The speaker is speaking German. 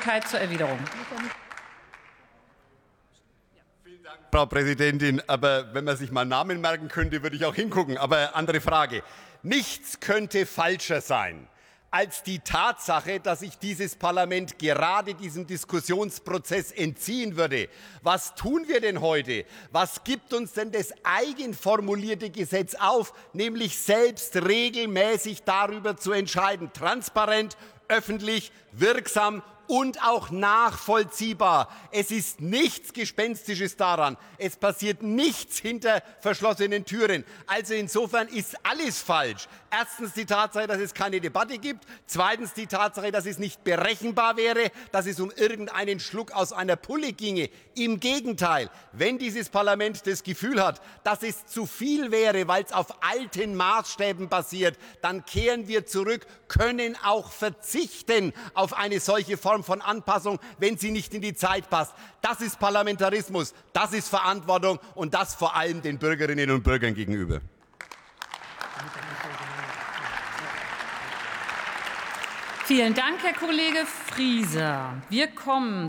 Möglichkeit zur Erwiderung. Frau Präsidentin, aber wenn man sich mal Namen merken könnte, würde ich auch hingucken. Aber andere Frage. Nichts könnte falscher sein als die Tatsache, dass sich dieses Parlament gerade diesem Diskussionsprozess entziehen würde. Was tun wir denn heute? Was gibt uns denn das eigenformulierte Gesetz auf, nämlich selbst regelmäßig darüber zu entscheiden, transparent, öffentlich, wirksam und auch nachvollziehbar. Es ist nichts Gespenstisches daran. Es passiert nichts hinter verschlossenen Türen. Also insofern ist alles falsch. Erstens die Tatsache, dass es keine Debatte gibt. Zweitens die Tatsache, dass es nicht berechenbar wäre, dass es um irgendeinen Schluck aus einer Pulle ginge. Im Gegenteil, wenn dieses Parlament das Gefühl hat, dass es zu viel wäre, weil es auf alten Maßstäben basiert, dann kehren wir zurück, können auch verzichten auf eine solche Form von Anpassung, wenn sie nicht in die Zeit passt. Das ist Parlamentarismus, das ist Verantwortung und das vor allem den Bürgerinnen und Bürgern gegenüber. Vielen Dank, Herr Kollege Frieser. Wir kommen